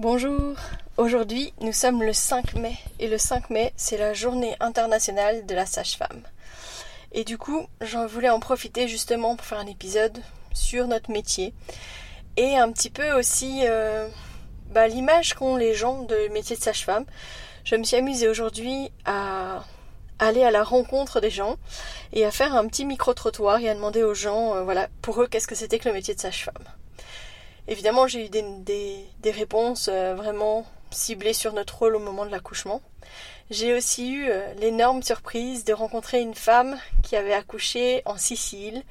Bonjour, aujourd'hui nous sommes le 5 mai et le 5 mai c'est la journée internationale de la sage-femme. Et du coup j'en voulais en profiter justement pour faire un épisode sur notre métier et un petit peu aussi euh, bah, l'image qu'ont les gens de métier de sage-femme. Je me suis amusée aujourd'hui à aller à la rencontre des gens et à faire un petit micro-trottoir et à demander aux gens, euh, voilà, pour eux, qu'est-ce que c'était que le métier de sage-femme. Évidemment, j'ai eu des, réponses euh, vraiment ciblées sur notre rôle au moment de l'accouchement. J'ai aussi eu euh, l'énorme surprise de rencontrer une femme qui avait accouché en Sicile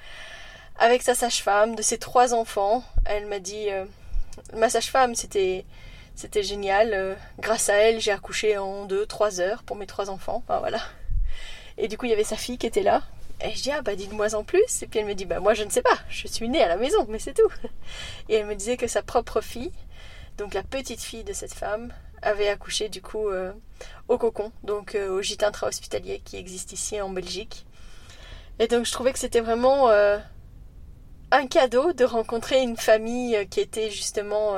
avec sa sage-femme, de ses trois enfants. Elle m'a dit, ma sage-femme, c'était c'était génial. grâce à elle, j'ai accouché en deux, trois heures pour mes trois enfants. Voilà. Et du coup, il y avait sa fille qui était là. Et je dis, ah bah dites-moi en plus. Et puis elle me dit, bah moi je ne sais pas, je suis née à la maison, mais c'est tout. Et elle me disait que sa propre fille, donc la petite fille de cette femme, avait accouché du coup euh, au cocon, donc euh, au gîte intra-hospitalier qui existe ici en Belgique. Et donc je trouvais que c'était vraiment euh, un cadeau de rencontrer une famille qui était justement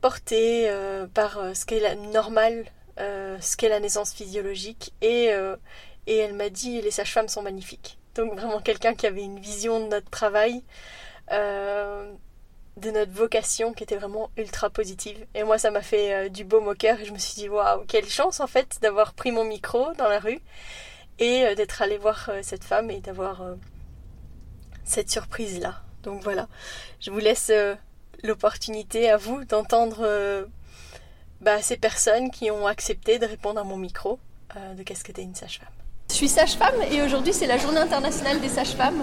portée par ce qui est normal, ce qu'est la naissance physiologique et et elle m'a dit les sages-femmes sont magnifiques. Donc vraiment quelqu'un qui avait une vision de notre travail, euh, de notre vocation qui était vraiment ultra positive. Et moi ça m'a fait euh, du beau au cœur et je me suis dit waouh quelle chance en fait d'avoir pris mon micro dans la rue et euh, d'être allé voir cette femme et d'avoir cette surprise là. Donc voilà, je vous laisse l'opportunité à vous d'entendre bah, ces personnes qui ont accepté de répondre à mon micro de qu'est-ce que t'es une sage-femme. Je suis sage-femme et aujourd'hui c'est la journée internationale des sages-femmes.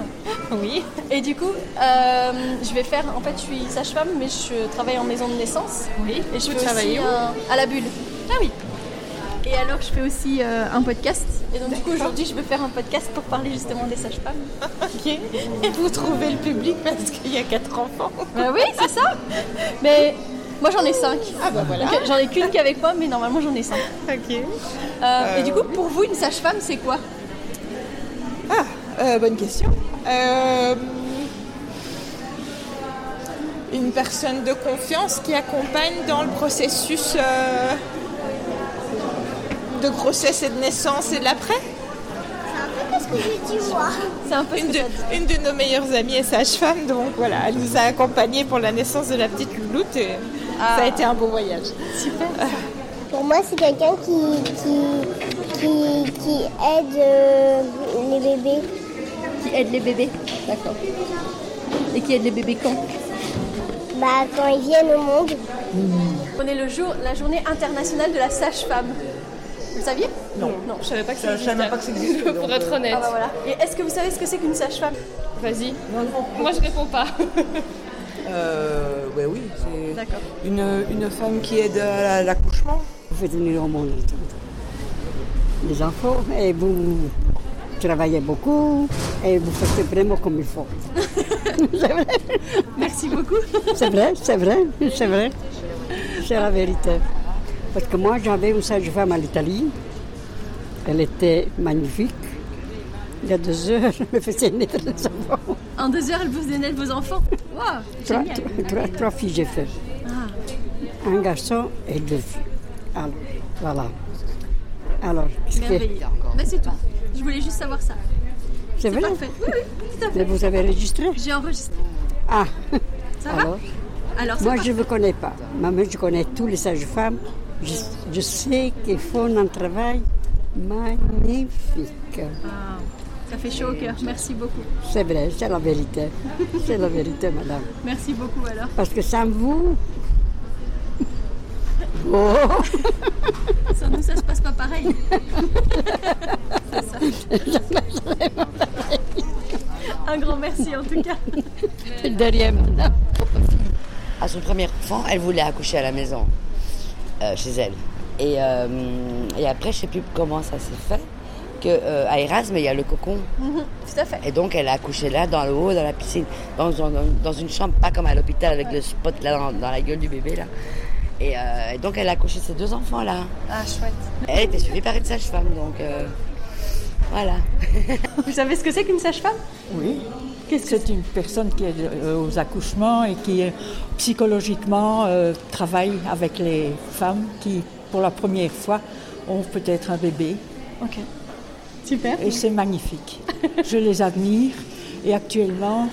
Oui. Et du coup, euh, je vais faire. En fait, je suis sage-femme, mais je travaille en maison de naissance. Oui. Et je fais aussi à la bulle. Ah oui. Et alors, je fais aussi euh, un podcast. Et donc, du coup, aujourd'hui, je vais faire un podcast pour parler justement des sages-femmes. ok. Et vous trouvez le public parce qu'il y a quatre enfants. Bah oui, c'est ça. Mais moi j'en ai 5. Ah bah voilà. J'en ai qu'une qui est avec moi, mais normalement j'en ai 5. Ok. Euh, et du coup, pour vous, une sage-femme, c'est quoi? Ah, euh, bonne question. Euh, une personne de confiance qui accompagne dans le processus de grossesse et de naissance et de l'après? C'est un peu une de, une de nos meilleures amies est sage-femme, donc voilà, elle nous a accompagnés pour la naissance de la petite louloute et ça a ah. été un beau voyage. Super. Pour moi, c'est quelqu'un qui, qui, qui, aide euh, les bébés. Qui aide les bébés D'accord. Et qui aide les bébés quand? Bah, quand ils viennent au monde. On est le jour, la journée internationale de la sage-femme. Vous saviez? Non. non. Je savais pas que ça existait. Je savais pas que ça existait. Pour être honnête. Ah bah voilà. Et est-ce que vous savez ce que c'est qu'une sage-femme? Vas-y. Moi, je réponds pas. euh, ouais, oui, c'est une, une femme qui aide à l'accouchement. Vous faites venir au monde les enfants et vous travaillez beaucoup et vous faites vraiment comme il faut. c'est vrai. Merci beaucoup. C'est vrai, c'est vrai, c'est vrai. C'est la vérité. Parce que moi, j'avais une sage-femme à l'Italie. Elle était magnifique. Il y a deux heures, je me faisais naître des enfants. En deux heures, elle vous faisait naître vos enfants Wow, trois, trois, trois, filles, j'ai fait. Ah. Un garçon et deux filles. Alors, voilà. Alors, qu'est-ce que... Mais c'est tout. Je voulais juste savoir ça. C'est vrai parfait. Oui, oui, tout à fait. Mais vous avez enregistré? J'ai enregistré. Ah Ça Alors, va Alors Moi, je ne vous connais pas. Maman, je connais tous les sages-femmes. Je, sais qu'ils font un travail magnifique. Ah, ça fait chaud au cœur. Merci beaucoup. C'est vrai, c'est la vérité. c'est la vérité, madame. Merci beaucoup alors. Parce que sans vous. Oh. Sans nous, ça se passe pas pareil. c'est ça. Un grand merci en tout cas. Derrière, madame. À son premier enfant, elle voulait accoucher à la maison. Euh, chez elle. Et, euh, et, après, je sais plus comment ça s'est fait, que euh, à Erasme, il y a le cocon. Mhm, tout à fait. Et donc, elle a accouché là, dans le haut, dans la piscine, dans, dans, une chambre, pas comme à l'hôpital avec le spot là dans, la gueule du bébé là. Et, donc, elle a accouché ses deux enfants là. Ah, chouette. Elle était suivie par une sage-femme, donc voilà. Vous savez ce que c'est qu'une sage-femme? Oui. C'est une personne qui est euh, aux accouchements et qui psychologiquement euh, travaille avec les femmes qui, pour la première fois, ont peut-être un bébé. Ok. Super. Et c'est magnifique. Je les admire et actuellement,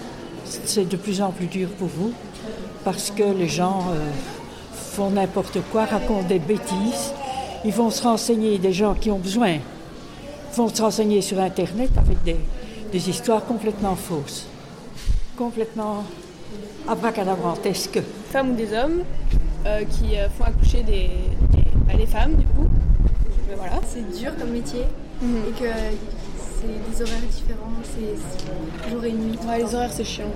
c'est de plus en plus dur pour vous parce que les gens euh, font n'importe quoi, racontent des bêtises. Ils vont se renseigner, des gens qui ont besoin, vont se renseigner sur Internet avec des, des histoires complètement fausses, complètement abracadabrantesques. Femmes ou des hommes euh, qui euh, font accoucher des, bah, les femmes, du coup. voilà. C'est dur comme métier et que c'est des horaires différents, c'est jour et nuit. Ouais, les horaires, c'est chiant.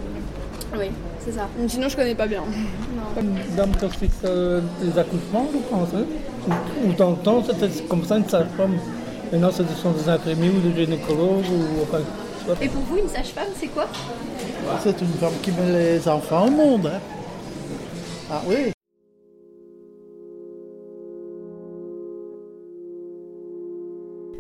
Oui, c'est ça. Sinon, je connais pas bien. Non. Dame qui explique euh, les accouchements, je pense. Hein. Ou, dans le temps, c'était comme ça une sage-femme. Maintenant, ce sont des infirmiers ou des gynécologues. Ou, enfin, Et pour vous, une sage-femme, c'est quoi? C'est une femme qui met les enfants au monde. Hein. Ah oui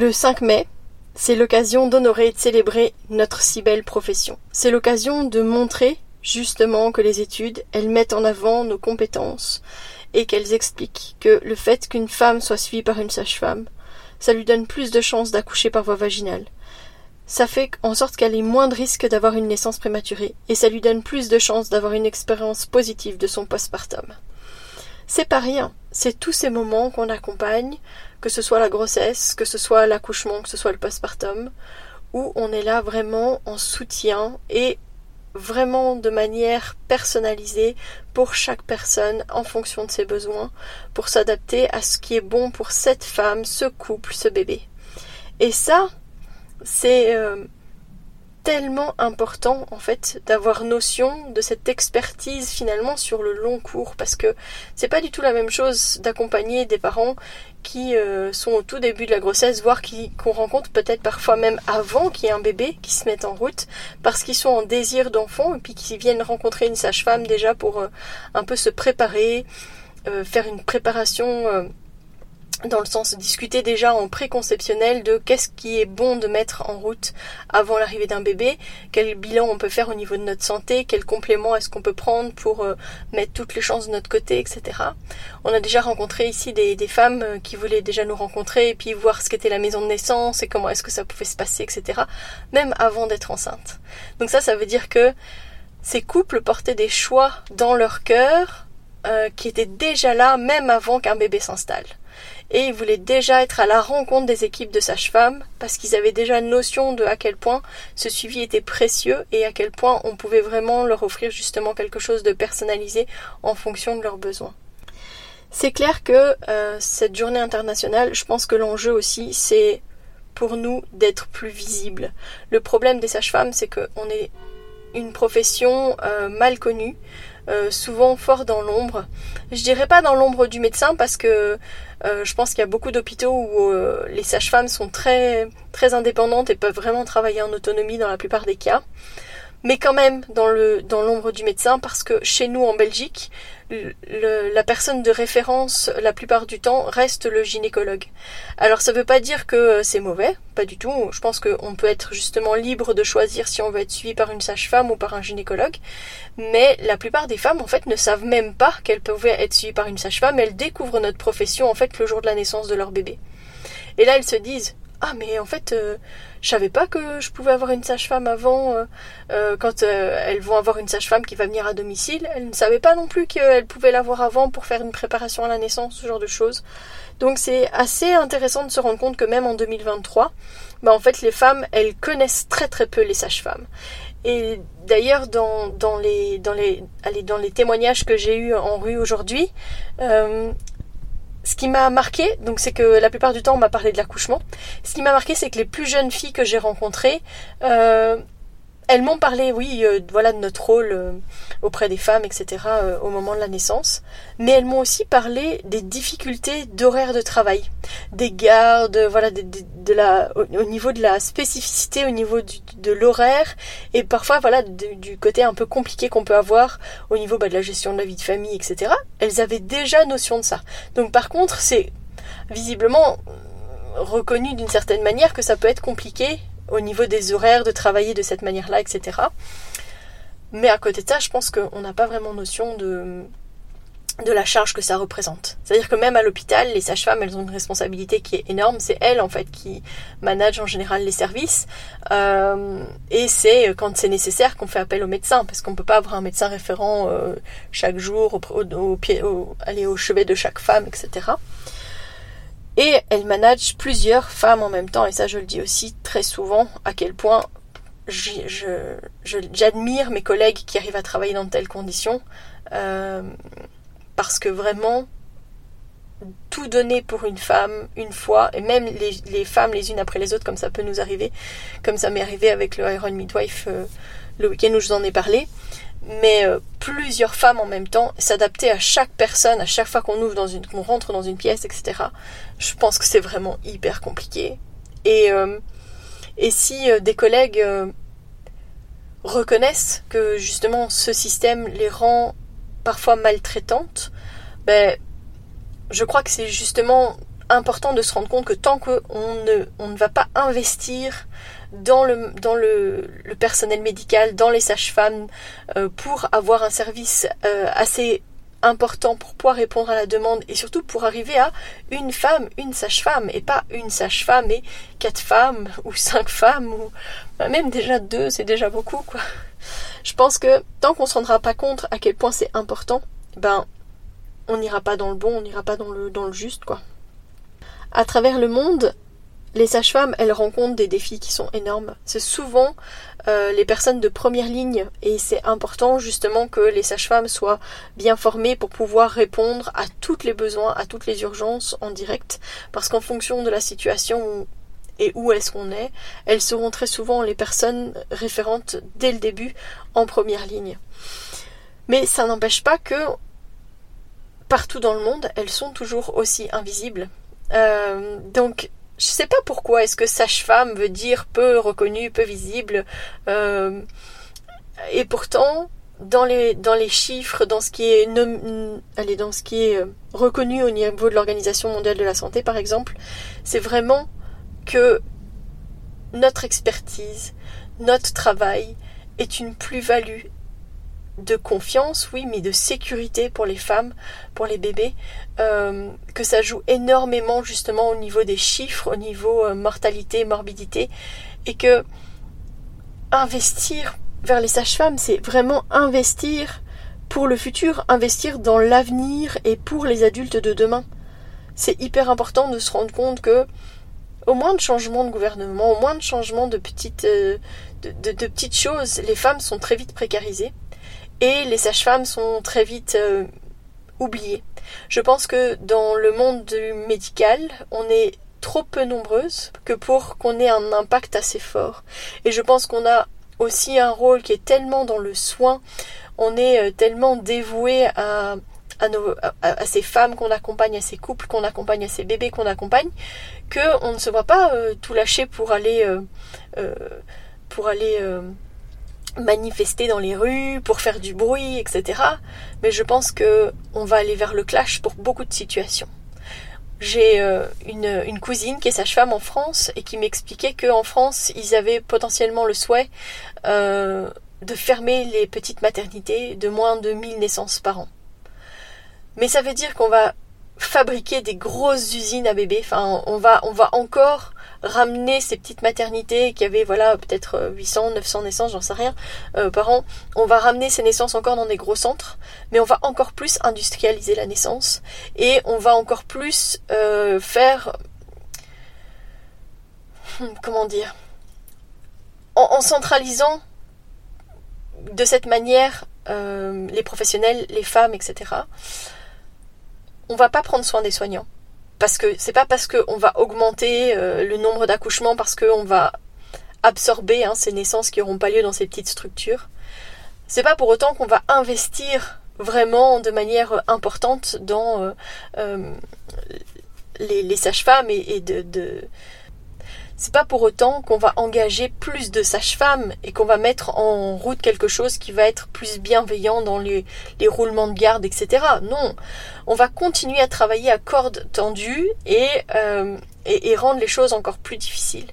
Le 5 mai, c'est l'occasion d'honorer et de célébrer notre si belle profession. C'est l'occasion de montrer justement que les études, elles mettent en avant nos compétences et qu'elles expliquent que le fait qu'une femme soit suivie par une sage-femme, ça lui donne plus de chances d'accoucher par voie vaginale. Ça fait en sorte qu'elle ait moins de risques d'avoir une naissance prématurée et ça lui donne plus de chances d'avoir une expérience positive de son postpartum. C'est pas rien, c'est tous ces moments qu'on accompagne, que ce soit la grossesse, que ce soit l'accouchement, que ce soit le postpartum, où on est là vraiment en soutien et vraiment de manière personnalisée pour chaque personne en fonction de ses besoins, pour s'adapter à ce qui est bon pour cette femme, ce couple, ce bébé. Et ça, c'est euh, tellement important en fait d'avoir notion de cette expertise finalement sur le long cours parce que c'est pas du tout la même chose d'accompagner des parents qui euh, sont au tout début de la grossesse, voire qu'on rencontre peut-être parfois même avant qu'il y ait un bébé qui se mette en route parce qu'ils sont en désir d'enfant et puis qui viennent rencontrer une sage-femme déjà pour euh, un peu se préparer, euh, faire une préparation dans le sens de discuter déjà en préconceptionnel de qu'est-ce qui est bon de mettre en route avant l'arrivée d'un bébé, quel bilan on peut faire au niveau de notre santé, quel complément est-ce qu'on peut prendre pour euh, mettre toutes les chances de notre côté, etc. On a déjà rencontré ici des, des, femmes euh, qui voulaient déjà nous rencontrer et puis voir ce qu'était la maison de naissance et comment est-ce que ça pouvait se passer, etc. Même avant d'être enceinte. Donc ça, ça veut dire que ces couples portaient des choix dans leur cœur euh, qui étaient déjà là même avant qu'un bébé s'installe et ils voulaient déjà être à la rencontre des équipes de sages-femmes parce qu'ils avaient déjà notion de à quel point ce suivi était précieux et à quel point on pouvait vraiment leur offrir justement quelque chose de personnalisé en fonction de leurs besoins. C'est clair que euh, cette journée internationale, je pense que l'enjeu aussi, c'est pour nous d'être plus visibles. Le problème des sages-femmes, c'est qu'on est une profession euh, mal connue, euh, souvent fort dans l'ombre. Je dirais pas dans l'ombre du médecin parce que euh, je pense qu'il y a beaucoup d'hôpitaux où euh, les sages-femmes sont très très indépendantes et peuvent vraiment travailler en autonomie dans la plupart des cas mais quand même dans l'ombre du médecin parce que chez nous en Belgique la personne de référence la plupart du temps reste le gynécologue. Alors ça veut pas dire que c'est mauvais, pas du tout. Je pense qu'on peut être justement libre de choisir si on veut être suivi par une sage-femme ou par un gynécologue, mais la plupart des femmes en fait ne savent même pas qu'elles pouvaient être suivies par une sage-femme, elles découvrent notre profession en fait le jour de la naissance de leur bébé. Et là elles se disent ah mais en fait euh, je savais pas que je pouvais avoir une sage-femme avant euh, euh, quand elles vont avoir une sage-femme qui va venir à domicile. Elles ne savaient pas non plus qu'elles pouvaient l'avoir avant pour faire une préparation à la naissance ce genre de choses. Donc c'est assez intéressant de se rendre compte que même en 2023 bah en fait les femmes elles connaissent très très peu les sages-femmes. Et d'ailleurs dans, dans, les, dans, les, allez, dans les témoignages que j'ai eus en rue aujourd'hui ce qui m'a marqué, donc c'est que la plupart du temps on m'a parlé de l'accouchement. Ce qui m'a marqué, c'est que les plus jeunes filles que j'ai rencontrées, euh, elles m'ont parlé, oui, euh, voilà, de notre rôle euh, auprès des femmes, etc., euh, au moment de la naissance. Mais elles m'ont aussi parlé des difficultés d'horaire de travail, des gardes, voilà, de, la, au, niveau de la spécificité, au niveau de l'horaire, et parfois, voilà, du côté un peu compliqué qu'on peut avoir au niveau bah, de la gestion de la vie de famille, etc. Elles avaient déjà notion de ça. Donc, par contre, c'est visiblement reconnu d'une certaine manière que ça peut être compliqué au niveau des horaires, de travailler de cette manière-là, etc. Mais à côté de ça, je pense qu'on n'a pas vraiment notion de, de la charge que ça représente. C'est-à-dire que même à l'hôpital, les sages-femmes, elles ont une responsabilité qui est énorme. C'est elles, en fait, qui managent en général les services. Euh, et c'est quand c'est nécessaire qu'on fait appel au médecin, parce qu'on ne peut pas avoir un médecin référent euh, chaque jour au, pied, aller au chevet de chaque femme, etc. Et elle manage plusieurs femmes en même temps, et ça je le dis aussi très souvent, à quel point j'admire mes collègues qui arrivent à travailler dans de telles conditions, euh, parce que vraiment, tout donner pour une femme une fois, et même les, femmes les unes après les autres, comme ça peut nous arriver, comme ça m'est arrivé avec le Iron Midwife euh, le week-end où je vous en ai parlé, mais euh, plusieurs femmes en même temps, s'adapter à chaque personne, à chaque fois qu'on ouvre dans une, qu'on rentre dans une pièce, etc. Je pense que c'est vraiment hyper compliqué. Et, euh, et si euh, des collègues reconnaissent que justement ce système les rend parfois maltraitantes, ben, je crois que c'est justement important de se rendre compte que tant qu'on ne, on ne va pas investir dans le, dans le, personnel médical, dans les sages-femmes, euh, pour avoir un service euh, assez important pour pouvoir répondre à la demande et surtout pour arriver à une femme, une sage-femme et pas une sage-femme et quatre femmes ou cinq femmes ou bah, même déjà deux, c'est déjà beaucoup quoi. Je pense que tant qu'on se rendra pas compte à quel point c'est important, ben on n'ira pas dans le bon, on n'ira pas dans le dans le juste quoi. À travers le monde, les sages-femmes, elles rencontrent des défis qui sont énormes. C'est souvent euh, les personnes de première ligne et c'est important justement que les sages-femmes soient bien formées pour pouvoir répondre à tous les besoins, à toutes les urgences en direct parce qu'en fonction de la situation et où est-ce qu'on est, elles seront très souvent les personnes référentes dès le début en première ligne. Mais ça n'empêche pas que partout dans le monde, elles sont toujours aussi invisibles. Euh, donc je sais pas pourquoi. Est-ce que sage-femme veut dire peu reconnu, peu visible euh, Et pourtant, dans les, dans les chiffres, dans ce qui est, allez, dans ce qui est euh, reconnu au niveau de l'Organisation mondiale de la santé, par exemple, c'est vraiment que notre expertise, notre travail est une plus-value de confiance, oui, mais de sécurité pour les femmes, pour les bébés, euh, que ça joue énormément justement au niveau des chiffres, au niveau euh, mortalité, morbidité, et que investir vers les sages-femmes, c'est vraiment investir pour le futur, investir dans l'avenir et pour les adultes de demain. C'est hyper important de se rendre compte que au moins de changement de gouvernement, au moins de changement de petites, euh, de petites choses, les femmes sont très vite précarisées et les sages-femmes sont très vite euh, oubliées. Je pense que dans le monde du médical, on est trop peu nombreuses que pour qu'on ait un impact assez fort. Et je pense qu'on a aussi un rôle qui est tellement dans le soin, on est euh, tellement dévoué à, à, ces femmes qu'on accompagne, à ces couples qu'on accompagne, à ces bébés qu'on accompagne, que on ne se voit pas euh, tout lâcher pour aller pour aller manifester dans les rues, pour faire du bruit, etc. Mais je pense que on va aller vers le clash pour beaucoup de situations. J'ai euh, une, cousine qui est sage-femme en France et qui m'expliquait qu'en France, ils avaient potentiellement le souhait euh, de fermer les petites maternités de moins de 1000 naissances par an. Mais ça veut dire qu'on va fabriquer des grosses usines à bébés. On va, encore ramener ces petites maternités qui avaient voilà peut-être 800, 900 naissances, j'en sais rien, par an, on va ramener ces naissances encore dans des gros centres, mais on va encore plus industrialiser la naissance et on va encore plus faire hmm, comment dire en centralisant de cette manière euh, les professionnels, les femmes, etc. On va pas prendre soin des soignants. Parce que c'est pas parce qu'on va augmenter euh, le nombre d'accouchements, parce qu'on va absorber hein, ces naissances qui n'auront pas lieu dans ces petites structures. C'est pas pour autant qu'on va investir vraiment de manière importante dans euh, les, sages-femmes et, de c'est pas pour autant qu'on va engager plus de sages-femmes et qu'on va mettre en route quelque chose qui va être plus bienveillant dans les, roulements de garde, etc. Non, on va continuer à travailler à cordes tendues et, euh, et rendre les choses encore plus difficiles.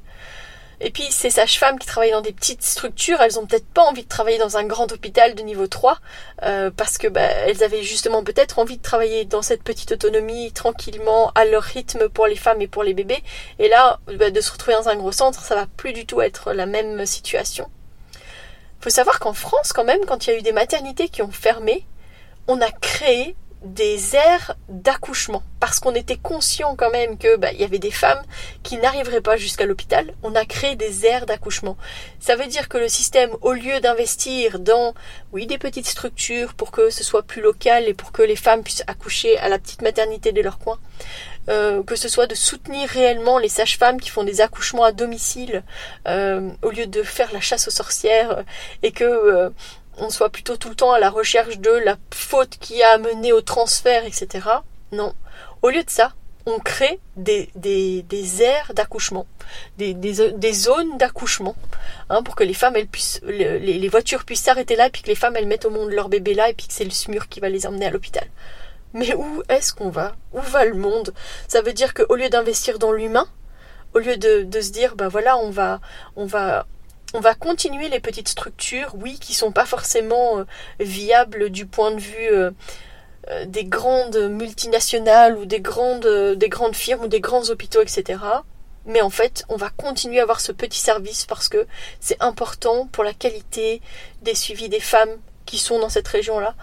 Et puis ces sages-femmes qui travaillent dans des petites structures, elles ont peut-être pas envie de travailler dans un grand hôpital de niveau 3 euh, parce que bah, elles avaient justement peut-être envie de travailler dans cette petite autonomie tranquillement à leur rythme pour les femmes et pour les bébés. Et là, bah, de se retrouver dans un gros centre, ça va plus du tout être la même situation. Faut savoir qu'en France, quand même, quand il y a eu des maternités qui ont fermé, on a créé des aires d'accouchement parce qu'on était conscient quand même que bah, il y avait des femmes qui n'arriveraient pas jusqu'à l'hôpital. On a créé des aires d'accouchement. Ça veut dire que le système, au lieu d'investir dans oui des petites structures pour que ce soit plus local et pour que les femmes puissent accoucher à la petite maternité de leur coin, euh, que ce soit de soutenir réellement les sages-femmes qui font des accouchements à domicile euh, au lieu de faire la chasse aux sorcières et que euh, on soit plutôt tout le temps à la recherche de la faute qui a amené au transfert, etc. Non. Au lieu de ça, on crée des, des, des aires d'accouchement, des, des, zones d'accouchement, hein, pour que les femmes, elles puissent, les, les voitures puissent s'arrêter là, puis que les femmes, elles mettent au monde leur bébé là, et puis que c'est le SMUR qui va les emmener à l'hôpital. Mais où est-ce qu'on va? Où va le monde? Ça veut dire qu'au lieu d'investir dans l'humain, au lieu de, de, se dire, ben voilà, on va, on va on va continuer les petites structures, oui, qui sont pas forcément euh, viables du point de vue euh, euh, des grandes multinationales ou des grandes, des grandes firmes ou des grands hôpitaux, etc. Mais en fait, on va continuer à avoir ce petit service parce que c'est important pour la qualité des suivis des femmes qui sont dans cette région-là,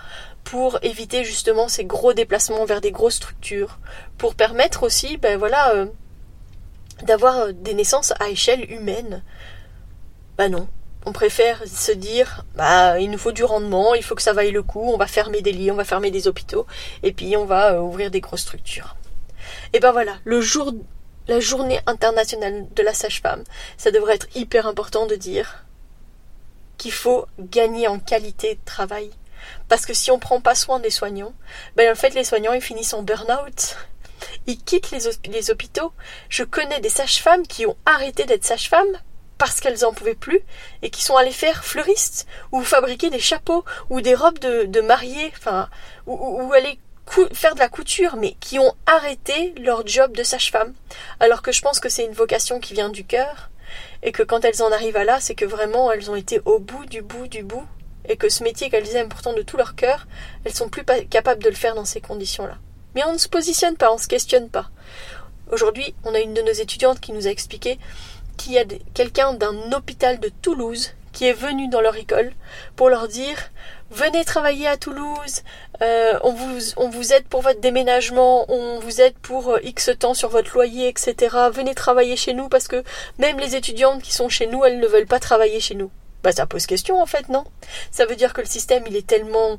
pour éviter justement ces gros déplacements vers des grosses structures, pour permettre aussi, ben voilà, d'avoir des naissances à échelle humaine. Bah non. On préfère se dire, bah, il nous faut du rendement, il faut que ça vaille le coup, on va fermer des lits, on va fermer des hôpitaux, et puis on va euh, ouvrir des grosses structures. Et ben voilà, le jour, la journée internationale de la sage-femme, ça devrait être hyper important de dire qu'il faut gagner en qualité de travail. Parce que si on prend pas soin des soignants, ben en fait les soignants ils finissent en burn-out. Ils quittent les, les hôpitaux. Je connais des sages-femmes qui ont arrêté d'être sages-femmes parce qu'elles en pouvaient plus et qui sont allées faire fleuristes ou fabriquer des chapeaux ou des robes de, de mariée, enfin, ou, aller faire de la couture, mais qui ont arrêté leur job de sage-femme. Alors que je pense que c'est une vocation qui vient du cœur et que quand elles en arrivent à là, c'est que vraiment elles ont été au bout du bout du bout et que ce métier qu'elles aiment pourtant de tout leur cœur, elles sont plus capables de le faire dans ces conditions-là. Mais on ne se positionne pas, on ne se questionne pas. Aujourd'hui, on a une de nos étudiantes qui nous a expliqué qu'il y a quelqu'un d'un hôpital de Toulouse qui est venu dans leur école pour leur dire venez travailler à Toulouse, euh, on, vous, on vous aide pour votre déménagement, on vous aide pour euh, X temps sur votre loyer, etc. Venez travailler chez nous parce que même les étudiantes qui sont chez nous, elles ne veulent pas travailler chez nous. Bah ça pose question en fait, non? Ça veut dire que le système il est tellement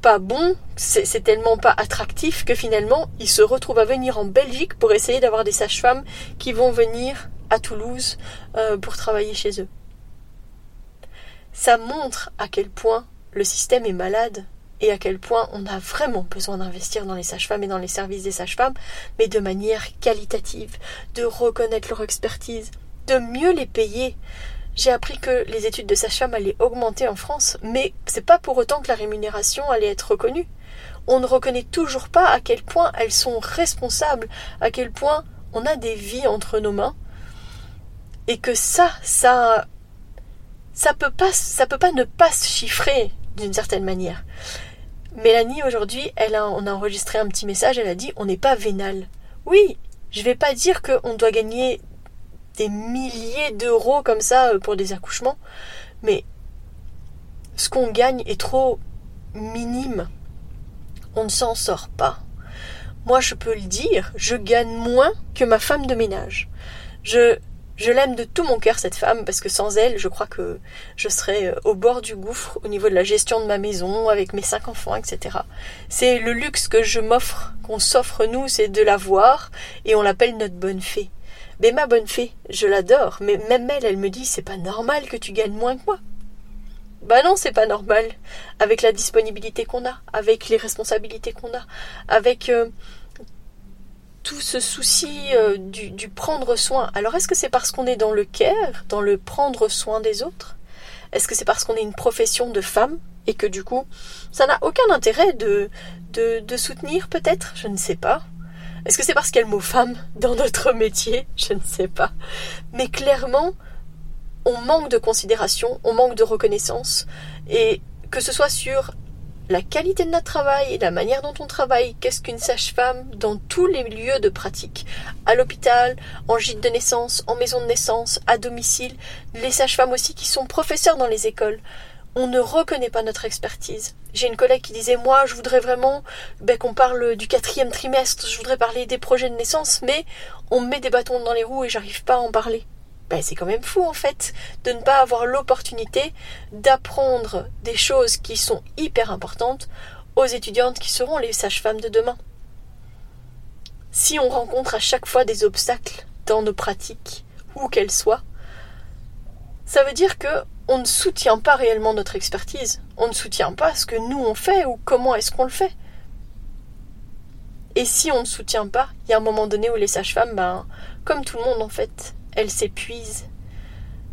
pas bon, c'est tellement pas attractif que finalement ils se retrouvent à venir en Belgique pour essayer d'avoir des sages-femmes qui vont venir à Toulouse euh, pour travailler chez eux. Ça montre à quel point le système est malade et à quel point on a vraiment besoin d'investir dans les sages-femmes et dans les services des sages-femmes, mais de manière qualitative, de reconnaître leur expertise, de mieux les payer. J'ai appris que les études de sage-femme allaient augmenter en France, mais c'est pas pour autant que la rémunération allait être reconnue. On ne reconnaît toujours pas à quel point elles sont responsables, à quel point on a des vies entre nos mains, et que ça, ça, ça peut pas, ça peut pas ne pas se chiffrer d'une certaine manière. Mélanie aujourd'hui, elle a, on a enregistré un petit message, elle a dit on n'est pas vénal. Oui, je vais pas dire qu'on doit gagner des milliers d'euros comme ça euh, pour des accouchements, mais ce qu'on gagne est trop minime. On ne s'en sort pas. Moi, je peux le dire, je gagne moins que ma femme de ménage. Je, je l'aime de tout mon cœur, cette femme, parce que sans elle, je crois que je serais euh, au bord du gouffre au niveau de la gestion de ma maison, avec mes cinq enfants, etc. C'est le luxe que je m'offre, qu'on s'offre nous, c'est de la voir, et on l'appelle notre bonne fée. Mais ma bonne fée, je l'adore, mais même elle, elle me dit, c'est pas normal que tu gagnes moins que moi. Bah non, c'est pas normal. Avec la disponibilité qu'on a, avec les responsabilités qu'on a, avec euh, tout ce souci euh, du, prendre soin. Alors est-ce que c'est parce qu'on est dans le care, dans le prendre soin des autres? Est-ce que c'est parce qu'on est une profession de femme et que du coup, ça n'a aucun intérêt de, de, de soutenir peut-être? Je ne sais pas. Est-ce que c'est parce qu'il y a le mot femme dans notre métier? Je ne sais pas. Mais clairement, on manque de considération, on manque de reconnaissance, et que ce soit sur la qualité de notre travail, la manière dont on travaille, qu'est-ce qu'une sage-femme dans tous les lieux de pratique, à l'hôpital, en gîte de naissance, en maison de naissance, à domicile, les sages-femmes aussi qui sont professeurs dans les écoles. On ne reconnaît pas notre expertise. J'ai une collègue qui disait moi je voudrais vraiment ben, qu'on parle du quatrième trimestre, je voudrais parler des projets de naissance, mais on me met des bâtons dans les roues et j'arrive pas à en parler. Ben, c'est quand même fou en fait de ne pas avoir l'opportunité d'apprendre des choses qui sont hyper importantes aux étudiantes qui seront les sages-femmes de demain. Si on rencontre à chaque fois des obstacles dans nos pratiques, où qu'elles soient, ça veut dire que on ne soutient pas réellement notre expertise, on ne soutient pas ce que nous on fait ou comment est-ce qu'on le fait. Et si on ne soutient pas, il y a un moment donné où les sages-femmes, ben, comme tout le monde en fait, elles s'épuisent.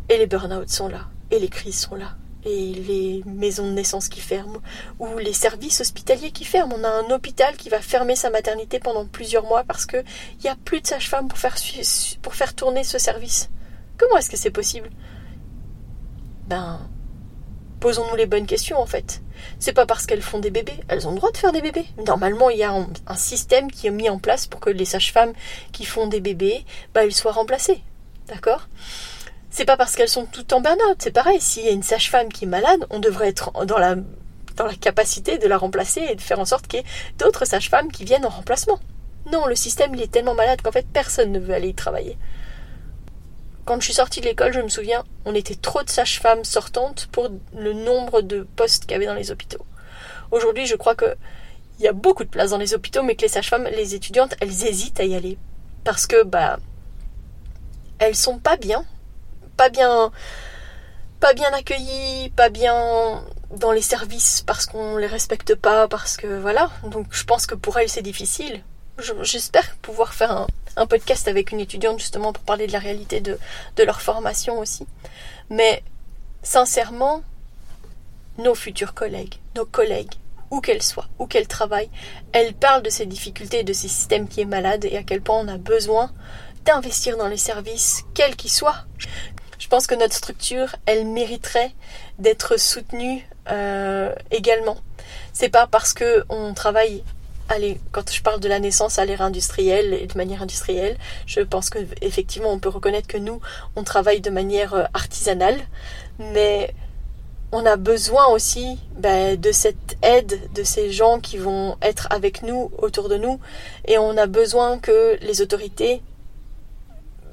Et les burn-out sont là, et les crises sont là, et les maisons de naissance qui ferment, ou les services hospitaliers qui ferment. On a un hôpital qui va fermer sa maternité pendant plusieurs mois parce qu'il n'y a plus de sage-femme pour faire, pour faire tourner ce service. Comment est-ce que c'est possible? Ben, posons-nous les bonnes questions en fait. C'est pas parce qu'elles font des bébés, elles ont le droit de faire des bébés. Normalement, il y a un, système qui est mis en place pour que les sages-femmes qui font des bébés, ben, elles soient remplacées. D'accord? C'est pas parce qu'elles sont toutes en burn-out, c'est pareil. S'il y a une sage-femme qui est malade, on devrait être dans la, dans la capacité de la remplacer et de faire en sorte qu'il y ait d'autres sages-femmes qui viennent en remplacement. Non, le système il est tellement malade qu'en fait personne ne veut aller y travailler. Quand je suis sortie de l'école, je me souviens, on était trop de sages-femmes sortantes pour le nombre de postes qu'il y avait dans les hôpitaux. Aujourd'hui, je crois que il y a beaucoup de places dans les hôpitaux, mais que les sages-femmes, les étudiantes, elles hésitent à y aller. Parce que, bah, elles sont pas bien, pas bien, pas bien accueillies, pas bien dans les services parce qu'on les respecte pas, parce que voilà. Donc je pense que pour elles c'est difficile. J'espère pouvoir faire un, podcast avec une étudiante justement pour parler de la réalité de, de leur formation aussi. Mais sincèrement, nos futurs collègues, nos collègues, où qu'elles soient, où qu'elles travaillent, elles parlent de ces difficultés, de ces systèmes qui est malade et à quel point on a besoin d'investir dans les services, quels qu'ils soient. Je pense que notre structure, elle mériterait d'être soutenue euh, également. C'est pas parce que on travaille allez, quand je parle de la naissance à l'ère industrielle et de manière industrielle, je pense que effectivement on peut reconnaître que nous on travaille de manière euh, artisanale, mais on a besoin aussi ben, de cette aide de ces gens qui vont être avec nous autour de nous et on a besoin que les autorités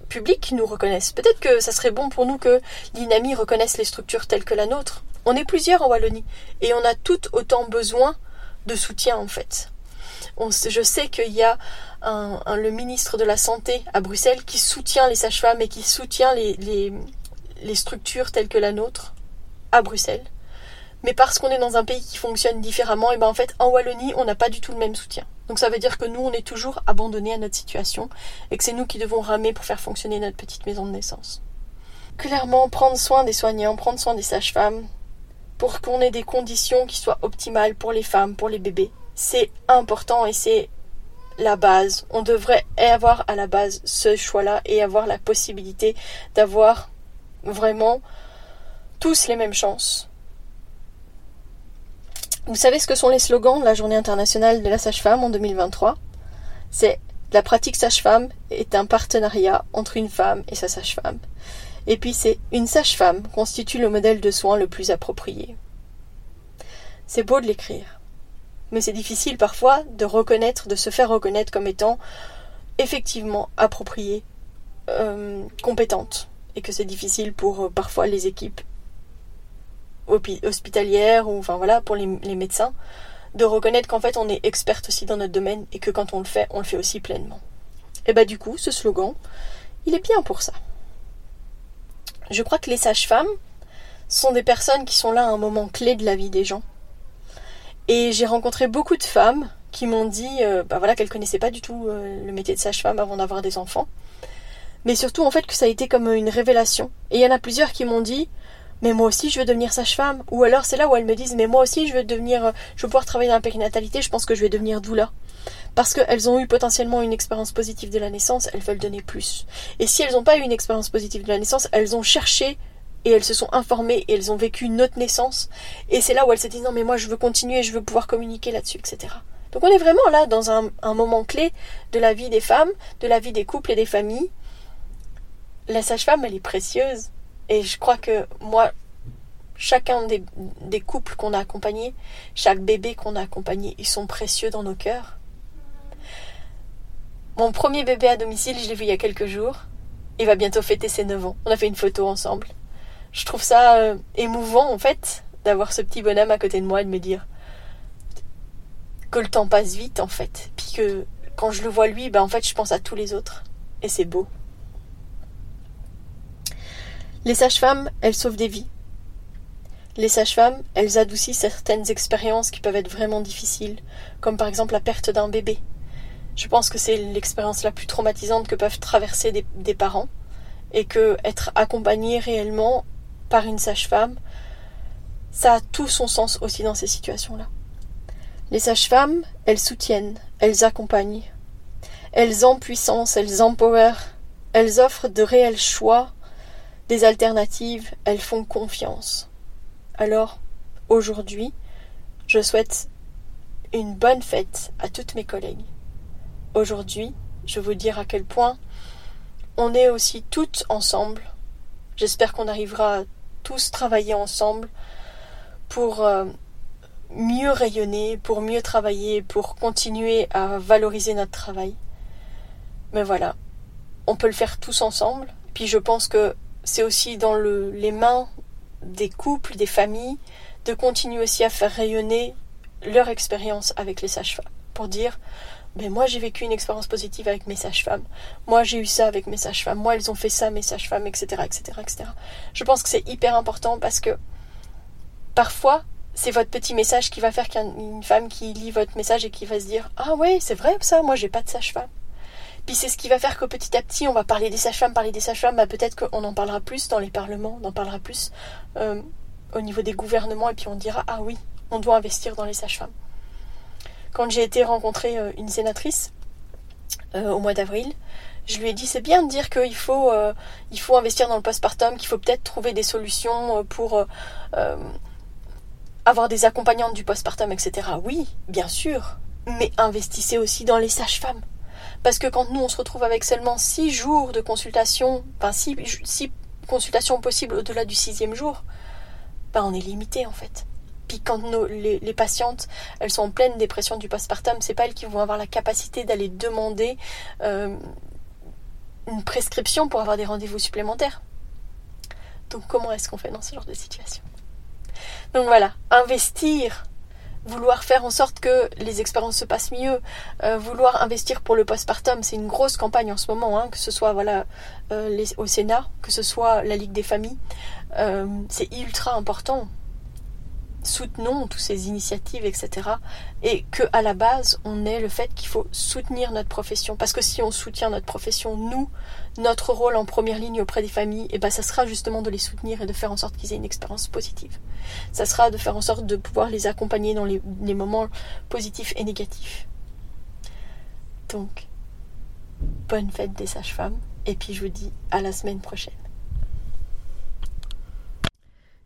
public nous reconnaissent. Peut-être que ça serait bon pour nous que l'INAMI reconnaisse les structures telles que la nôtre. On est plusieurs en Wallonie et on a toutes autant besoin de soutien en fait. je sais qu'il y a le ministre de la Santé à Bruxelles qui soutient les sages-femmes et qui soutient les, les, structures telles que la nôtre à Bruxelles. Mais parce qu'on est dans un pays qui fonctionne différemment, et ben en fait en Wallonie on n'a pas du tout le même soutien. Donc ça veut dire que nous, on est toujours abandonnés à notre situation et que c'est nous qui devons ramer pour faire fonctionner notre petite maison de naissance. Clairement, prendre soin des soignants, prendre soin des sages-femmes, pour qu'on ait des conditions qui soient optimales pour les femmes, pour les bébés, c'est important et c'est la base. On devrait avoir à la base ce choix-là et avoir la possibilité d'avoir vraiment tous les mêmes chances vous savez ce que sont les slogans de la Journée internationale de la sage-femme en 2023 C'est La pratique sage-femme est un partenariat entre une femme et sa sage-femme. Et puis c'est une sage-femme constitue le modèle de soins le plus approprié. C'est beau de l'écrire, mais c'est difficile parfois de reconnaître, de se faire reconnaître comme étant effectivement appropriée, euh, compétente, et que c'est difficile pour euh, parfois les équipes hospitalières ou enfin voilà pour les médecins de reconnaître qu'en fait on est experte aussi dans notre domaine et que quand on le fait, on le fait aussi pleinement. Et bah du coup, ce slogan, il est bien pour ça. Je crois que les sages-femmes sont des personnes qui sont là à un moment clé de la vie des gens. Et j'ai rencontré beaucoup de femmes qui m'ont dit euh, bah voilà qu'elles connaissaient pas du tout euh, le métier de sage-femme avant d'avoir des enfants. Mais surtout en fait que ça a été comme une révélation. Et il y en a plusieurs qui m'ont dit mais moi aussi je veux devenir sage-femme. Ou alors c'est là où elles me disent mais moi aussi je veux devenir, euh, je veux pouvoir travailler dans la périnatalité, je pense que je vais devenir doula. Parce qu'elles ont eu potentiellement une expérience positive de la naissance, elles veulent donner plus. Et si elles n'ont pas eu une expérience positive de la naissance, elles ont cherché et elles se sont informées et elles ont vécu une autre naissance. Et c'est là où elles se disent non mais moi je veux continuer, je veux pouvoir communiquer là-dessus, etc. Donc on est vraiment là dans un, un moment clé de la vie des femmes, de la vie des couples et des familles. La sage-femme, elle est précieuse et je crois que moi, chacun des, couples qu'on a accompagnés, chaque bébé qu'on a accompagné, ils sont précieux dans nos cœurs. Mon premier bébé à domicile, je l'ai vu il y a quelques jours. Il va bientôt fêter ses 9 ans. On a fait une photo ensemble. Je trouve ça euh, émouvant, en fait, d'avoir ce petit bonhomme à côté de moi et de me dire que le temps passe vite, en fait. Puis que quand je le vois lui, ben, en fait, je pense à tous les autres. Et c'est beau. Les sages-femmes, elles sauvent des vies. Les sages-femmes, elles adoucissent certaines expériences qui peuvent être vraiment difficiles, comme par exemple la perte d'un bébé. Je pense que c'est l'expérience la plus traumatisante que peuvent traverser des, parents, et que être accompagné réellement par une sage-femme, ça a tout son sens aussi dans ces situations-là. Les sages-femmes, elles soutiennent, elles accompagnent, elles empuissancent, elles empower, elles offrent de réels choix des alternatives, elles font confiance. Alors, aujourd'hui, je souhaite une bonne fête à toutes mes collègues. Aujourd'hui, je veux dire à quel point on est aussi toutes ensemble. J'espère qu'on arrivera à tous travailler ensemble pour euh, mieux rayonner, pour mieux travailler, pour continuer à valoriser notre travail. Mais voilà, on peut le faire tous ensemble. Puis je pense que c'est aussi dans le, les mains des couples, des familles, de continuer aussi à faire rayonner leur expérience avec les sages-femmes. Pour dire, ben moi j'ai vécu une expérience positive avec mes sages-femmes, moi j'ai eu ça avec mes sages-femmes, moi elles ont fait ça mes sages-femmes, etc., etc., etc. Je pense que c'est hyper important parce que parfois c'est votre petit message qui va faire qu'il y a une femme qui lit votre message et qui va se dire ah ouais c'est vrai ça, moi j'ai pas de sage-femme. Puis c'est ce qui va faire que petit à petit, on va parler des sages-femmes, parler des sages-femmes. Bah, peut-être qu'on en parlera plus dans les parlements, on en parlera plus euh, au niveau des gouvernements, et puis on dira ah oui, on doit investir dans les sages-femmes. Quand j'ai été rencontrer euh, une sénatrice euh, au mois d'avril, je lui ai dit c'est bien de dire qu'il faut, investir dans le postpartum, qu'il faut peut-être trouver des solutions pour avoir des accompagnantes du postpartum, etc. Oui, bien sûr, mais investissez aussi dans les sages-femmes. Parce que quand nous, on se retrouve avec seulement 6 jours de consultation, enfin 6, consultations possibles au-delà du sixième jour, ben on est limité en fait. Puis quand les, patientes, elles sont en pleine dépression du postpartum, c'est pas elles qui vont avoir la capacité d'aller demander euh, une prescription pour avoir des rendez-vous supplémentaires. Donc comment est-ce qu'on fait dans ce genre de situation? Donc voilà, investir vouloir faire en sorte que les expériences se passent mieux, euh, vouloir investir pour le postpartum, c'est une grosse campagne en ce moment, hein, que ce soit voilà euh, au Sénat, que ce soit la Ligue des familles, euh, c'est ultra important soutenons toutes ces initiatives, etc. Et que à la base, on ait le fait qu'il faut soutenir notre profession. Parce que si on soutient notre profession, nous, notre rôle en première ligne auprès des familles, et eh ben, ça sera justement de les soutenir et de faire en sorte qu'ils aient une expérience positive. Ça sera de faire en sorte de pouvoir les accompagner dans les moments positifs et négatifs. Donc, bonne fête des sages-femmes. Et puis je vous dis à la semaine prochaine.